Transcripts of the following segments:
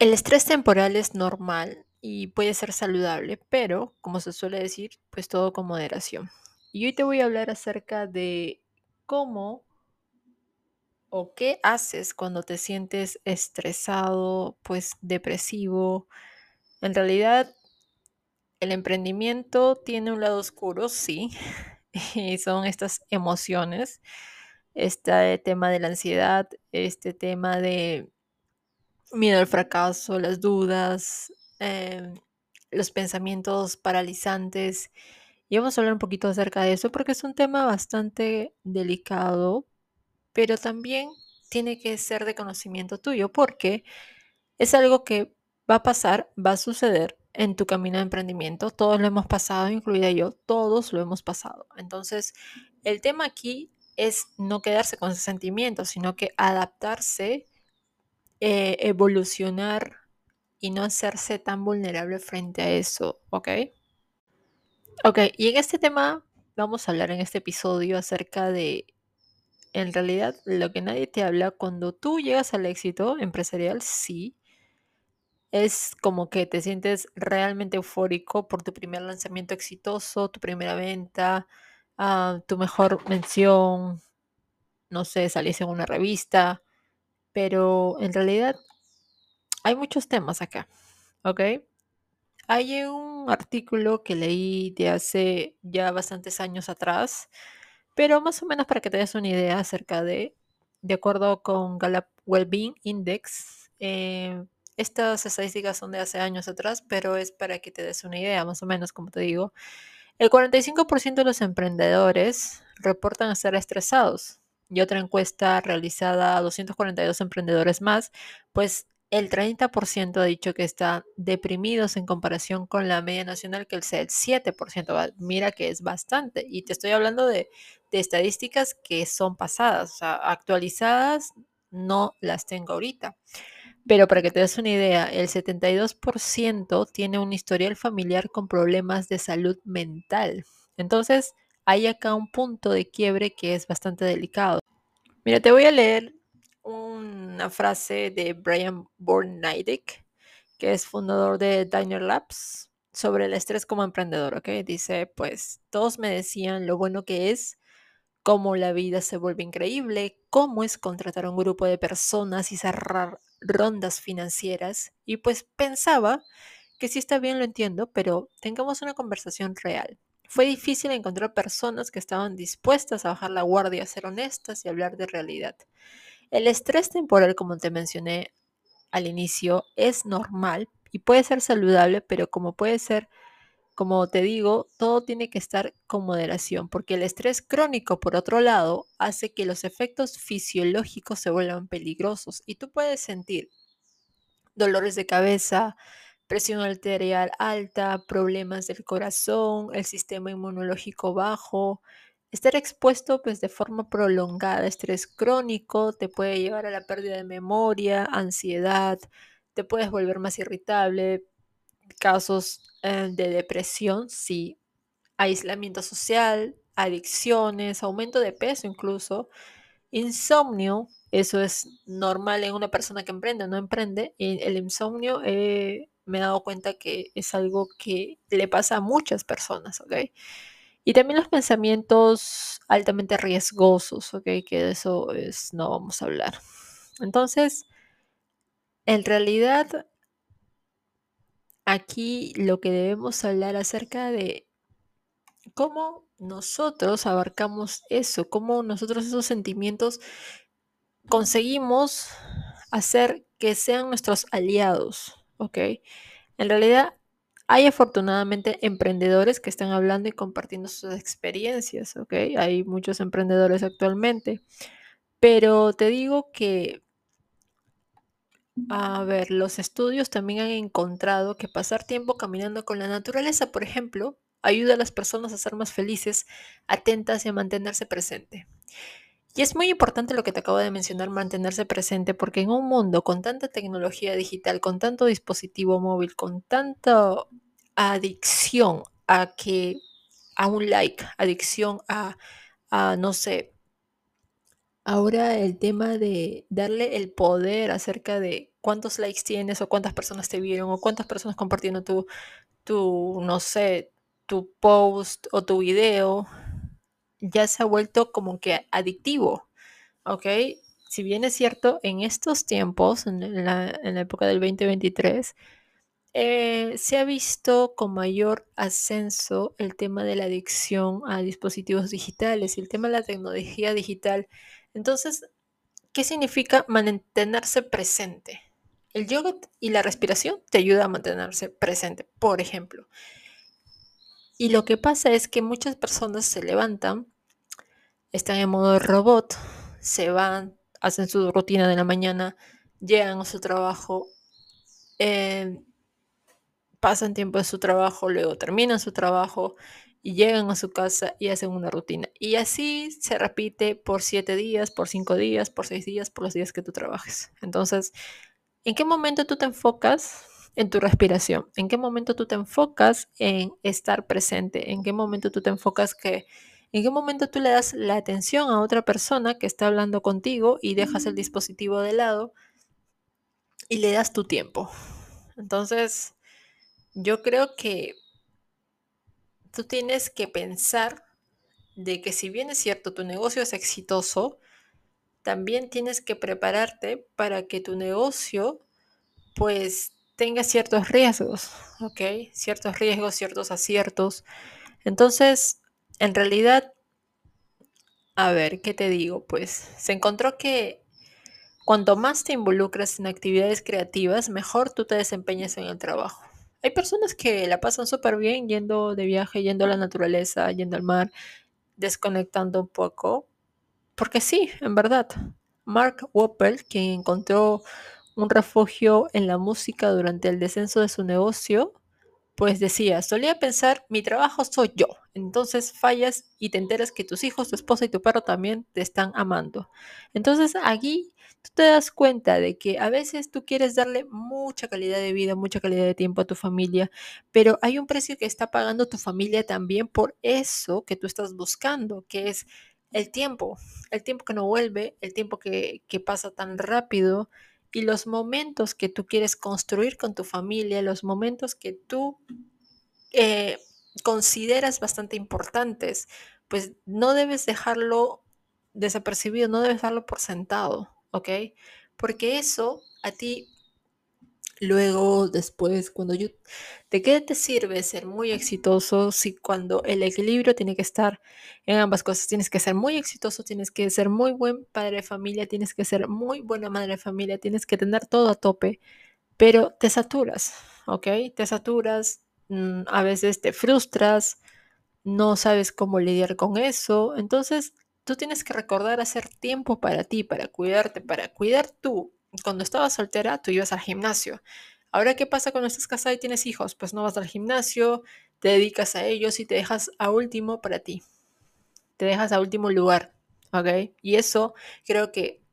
El estrés temporal es normal y puede ser saludable, pero, como se suele decir, pues todo con moderación. Y hoy te voy a hablar acerca de cómo o qué haces cuando te sientes estresado, pues depresivo. En realidad, el emprendimiento tiene un lado oscuro, sí, y son estas emociones, este tema de la ansiedad, este tema de miedo al fracaso, las dudas, em, los pensamientos paralizantes. Y vamos a hablar un poquito acerca de eso porque es un tema bastante delicado, pero también tiene que ser de conocimiento tuyo porque es algo que va a pasar, va a suceder en tu camino de emprendimiento. Todos lo hemos pasado, incluida yo, todos lo hemos pasado. Entonces, el tema aquí es no quedarse con ese sentimiento, sino que adaptarse eh, evolucionar y no hacerse tan vulnerable frente a eso, ¿ok? Ok, y en este tema vamos a hablar en este episodio acerca de, en realidad, lo que nadie te habla cuando tú llegas al éxito empresarial, sí. Es como que te sientes realmente eufórico por tu primer lanzamiento exitoso, tu primera venta, ah, tu mejor mención, no sé, salís en una revista, pero en realidad hay muchos temas acá, ¿ok? Hay un artículo que leí de hace ya bastantes años atrás, pero más o menos para que te des una idea acerca de, de acuerdo con Gallup Wellbeing Index, eh, estas estadísticas son de hace años atrás, pero es para que te des una idea, más o menos, como te digo. El 45% de los emprendedores reportan estar estresados y otra encuesta realizada a 242 emprendedores más, pues el 30% ha dicho que está deprimidos en comparación con la media nacional, que es el 7%. Mira que es bastante. Y te estoy hablando de, de estadísticas que son pasadas, o sea, actualizadas no las tengo ahorita. Pero para que te des una idea, el 72% tiene un historial familiar con problemas de salud mental. Entonces, hay acá un punto de quiebre que es bastante delicado. Mira, te voy a leer una frase de Brian Borneidick, que es fundador de Diner Labs, sobre el estrés como emprendedor, ¿ok? Dice, pues todos me decían lo bueno que es, cómo la vida se vuelve increíble, cómo es contratar a un grupo de personas y cerrar rondas financieras. Y pues pensaba que sí está bien, lo entiendo, pero tengamos una conversación real. Fue difícil encontrar personas que estaban dispuestas a bajar la guardia, a ser honestas y hablar de realidad. El estrés temporal, como te mencioné al inicio, es normal y puede ser saludable, pero como puede ser, como te digo, todo tiene que estar con moderación, porque el estrés crónico, por otro lado, hace que los efectos fisiológicos se vuelvan peligrosos y tú puedes sentir dolores de cabeza, presión arterial alta, problemas del corazón, el sistema inmunológico bajo, Estar expuesto pues de forma prolongada a estrés crónico te puede llevar a la pérdida de memoria, ansiedad, te puedes volver más irritable, casos eh, de depresión, sí, aislamiento social, adicciones, aumento de peso incluso, insomnio, eso es normal en una persona que emprende no emprende, el insomnio eh, me he dado cuenta que es algo que le pasa a muchas personas, ¿ok? Y también los pensamientos altamente riesgosos, ¿ok? Que de eso es, no vamos a hablar. Entonces, en realidad, aquí lo que debemos hablar acerca de cómo nosotros abarcamos eso, cómo nosotros esos sentimientos conseguimos hacer que sean nuestros aliados, ¿ok? En realidad, hay afortunadamente emprendedores que están hablando y compartiendo sus experiencias, ¿ok? Hay muchos emprendedores actualmente, pero te digo que, a ver, los estudios también han encontrado que pasar tiempo caminando con la naturaleza, por ejemplo, ayuda a las personas a ser más felices, atentas y a mantenerse presente. Y es muy importante lo que te acabo de mencionar, mantenerse presente, porque en un mundo con tanta tecnología digital, con tanto dispositivo móvil, con tanta adicción a que a un like, adicción a, no sé, ahora el tema de darle el poder acerca de cuántos likes tienes o cuántas personas te vieron o cuántas personas compartiendo tu, tu no sé, tu post o tu video, ya se ha vuelto como que adictivo, ¿ok? Si bien es cierto, en estos tiempos, en la, en la época del 2023, eh, se ha visto con mayor ascenso el tema de la adicción a dispositivos digitales y el tema de la tecnología digital. Entonces, ¿qué significa mantenerse presente? El yoga y la respiración te ayuda a mantenerse presente, por ejemplo. Y lo que pasa es que muchas personas se levantan, están en modo robot, se van, hacen su rutina de la mañana, llegan a su trabajo, eh, pasan tiempo en su trabajo, luego terminan su trabajo y llegan a su casa y hacen una rutina. Y así se repite por siete días, por cinco días, por seis días, por los días que tú trabajes. Entonces, ¿en qué momento tú te enfocas en tu respiración? ¿En qué momento tú te enfocas en estar presente? ¿En qué momento tú te enfocas que... ¿En qué momento tú le das la atención a otra persona que está hablando contigo y dejas el dispositivo de lado y le das tu tiempo? Entonces, yo creo que tú tienes que pensar de que si bien es cierto tu negocio es exitoso, también tienes que prepararte para que tu negocio pues tenga ciertos riesgos, ¿ok? Ciertos riesgos, ciertos aciertos. Entonces, en realidad, a ver, ¿qué te digo? Pues se encontró que cuanto más te involucras en actividades creativas, mejor tú te desempeñas en el trabajo. Hay personas que la pasan súper bien yendo de viaje, yendo a la naturaleza, yendo al mar, desconectando un poco. Porque sí, en verdad. Mark Wopper, quien encontró un refugio en la música durante el descenso de su negocio, pues decía, solía pensar, mi trabajo soy yo. Entonces fallas y te enteras que tus hijos, tu esposa y tu perro también te están amando. Entonces aquí tú te das cuenta de que a veces tú quieres darle mucha calidad de vida, mucha calidad de tiempo a tu familia, pero hay un precio que está pagando tu familia también por eso que tú estás buscando, que es el tiempo, el tiempo que no vuelve, el tiempo que, que pasa tan rápido y los momentos que tú quieres construir con tu familia, los momentos que tú eh, consideras bastante importantes, pues no debes dejarlo desapercibido, no debes darlo por sentado. ¿ok? Porque eso a ti luego, después, cuando yo... ¿De qué te sirve ser muy exitoso si cuando el equilibrio tiene que estar en ambas cosas? Tienes que ser muy exitoso, tienes que ser muy buen padre de familia, tienes que ser muy buena madre de familia, tienes que tener todo a tope, pero te saturas, ¿ok? Te saturas, mm, a veces te frustras, no sabes cómo lidiar con eso, entonces tú tienes que recordar hacer tiempo para ti, para cuidarte, para cuidar tú. Cuando estabas soltera, tú ibas al gimnasio. Ahora, ¿qué pasa cuando estás casada y tienes hijos? Pues no vas al gimnasio, te dedicas a ellos y te dejas a último para ti. Te dejas a último lugar, ¿ok? Y eso creo que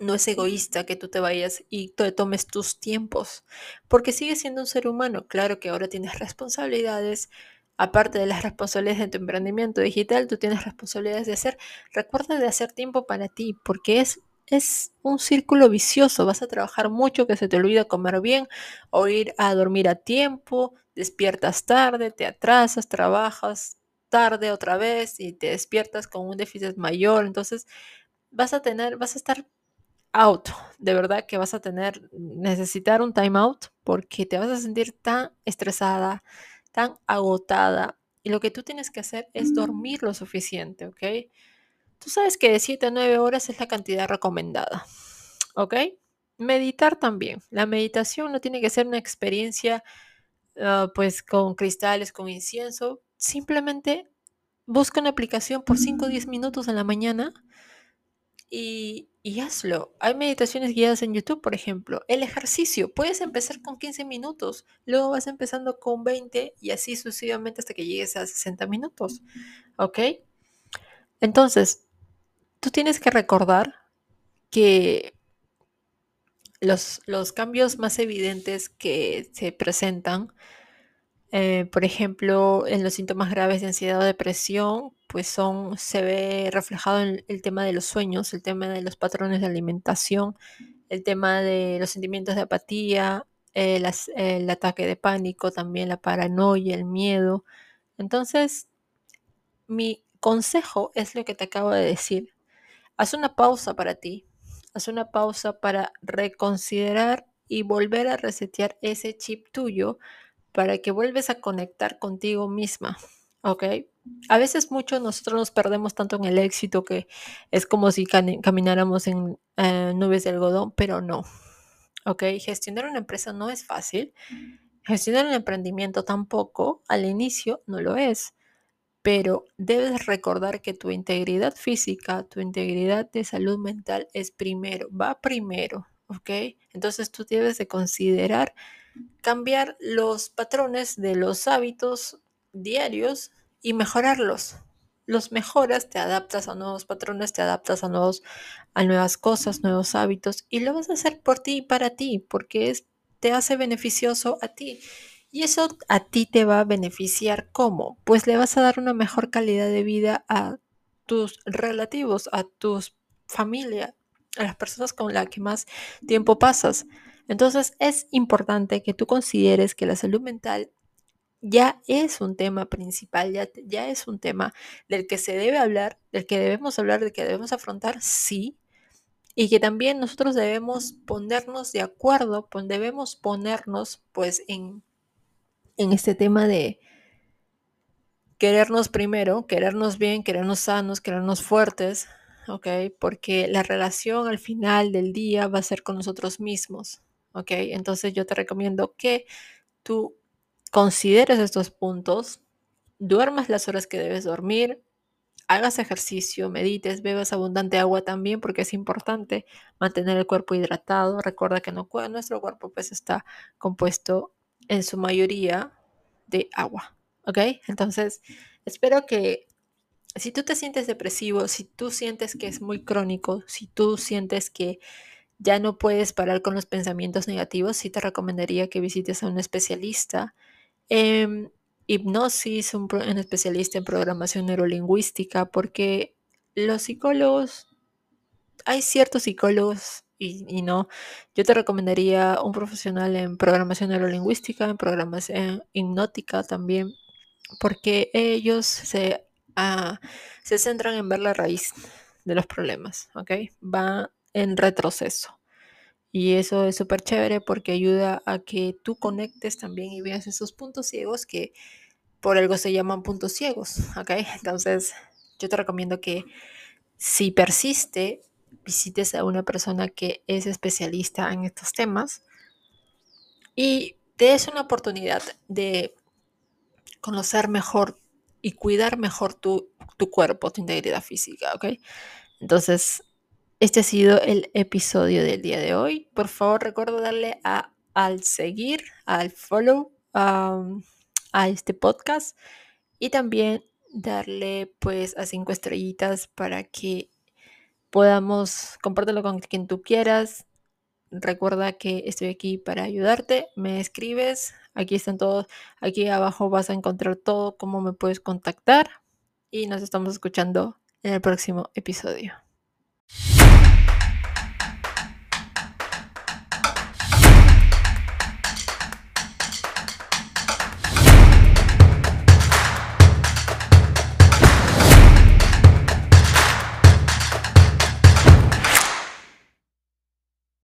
no es egoísta que tú te vayas y te tomes tus tiempos, porque sigues siendo un ser humano. Claro que ahora tienes responsabilidades, aparte de las responsabilidades de tu emprendimiento digital, tú tienes responsabilidades de hacer, recuerda de hacer tiempo para ti, porque es, es un círculo vicioso, vas a trabajar mucho que se te olvida comer bien o ir a dormir a tiempo, despiertas tarde, te atrasas, trabajas tarde otra vez y te despiertas con un déficit mayor, entonces vas a tener, vas a estar out, de verdad que vas a tener, necesitar un time out porque te vas a sentir tan estresada, tan agotada. Y lo que tú tienes que hacer es dormir lo suficiente, ¿ok? Tú sabes que de 7 a 9 horas es la cantidad recomendada, ¿ok? Meditar también. La meditación no tiene que ser una experiencia uh, pues con cristales, con incienso. Simplemente busca una aplicación por 5 o 10 minutos en la mañana y, y, hazlo. Hay meditaciones guiadas en YouTube, por ejemplo. El ejercicio, puedes empezar con 15 minutos, luego vas empezando con 20 y así sucesivamente hasta que llegues a 60 minutos. ¿Ok? Entonces, tú tienes que recordar que los, los cambios más evidentes que se presentan eh, por ejemplo, en los síntomas graves de ansiedad o depresión, pues son, se ve reflejado en el tema de los sueños, el tema de los patrones de alimentación, el tema de los sentimientos de apatía, el, el ataque de pánico, también la paranoia, el miedo. Entonces, mi consejo es lo que te acabo de decir. Haz una pausa para ti. Haz una pausa para reconsiderar y volver a resetear ese chip tuyo para que vuelves a conectar contigo misma. ¿Ok? A veces mucho nosotros nos perdemos tanto en el éxito que es como si camináramos en eh, nubes de algodón, pero no. ¿Ok? Gestionar una empresa no es fácil. Gestionar un emprendimiento tampoco, al inicio no lo es pero debes recordar que tu integridad física, tu integridad de salud mental es primero, va primero, ¿ok? Entonces tú debes de considerar cambiar los patrones de los hábitos diarios y mejorarlos. Los mejoras, te adaptas a nuevos patrones, te adaptas a, nuevos, a nuevas cosas, nuevos hábitos y lo vas a hacer por ti y para ti, porque es, te hace beneficioso a ti. Y eso a ti te va a beneficiar ¿cómo? Pues le vas a dar una mejor calidad de vida a tus relativos, a tu familia, a las personas con las que más tiempo pasas. Entonces es importante que tú consideres que la salud mental ya es un tema principal, ya, ya es un tema del que se debe hablar, del que debemos hablar, del que debemos afrontar, sí, y que también nosotros debemos ponernos de acuerdo, debemos ponernos pues en en este tema de querernos primero, querernos bien, querernos sanos, querernos fuertes, ¿ok? Porque la relación al final del día va a ser con nosotros mismos, ¿ok? Entonces yo te recomiendo que tú consideres estos puntos, duermas las horas que debes dormir, hagas ejercicio, medites, bebas abundante agua también porque es importante mantener el cuerpo hidratado. Recuerda que no, nuestro cuerpo pues está compuesto en su mayoría de agua, ¿ok? Entonces, espero que si tú te sientes depresivo, si tú sientes que es muy crónico, si tú sientes que ya no puedes parar con los pensamientos negativos, sí te recomendaría que visites a un especialista en hipnosis, un, un especialista en programación neurolingüística, porque los psicólogos, hay ciertos psicólogos y, no. Yo te recomendaría un profesional en programación neurolingüística, en programación hipnótica también, porque ellos se, ah, se centran en ver la raíz de los problemas, ¿ok? Va en retroceso. Y eso es súper chévere porque ayuda a que tú conectes también y veas esos puntos ciegos que por algo se llaman puntos ciegos, ¿ok? Entonces, yo te recomiendo que si persiste visites a una persona que es especialista en estos temas y te des una oportunidad de conocer mejor y cuidar mejor tu, tu cuerpo, tu integridad física, ¿ok? Entonces, este ha sido el episodio del día de hoy. Por favor, recuerda darle a, al seguir, al follow a este podcast y también darle pues a cinco estrellitas para que podamos compártelo con quien tú quieras. Recuerda que estoy aquí para ayudarte. Me escribes. Aquí están todos. Aquí abajo vas a encontrar todo, cómo me puedes contactar. Y nos estamos escuchando en el próximo episodio.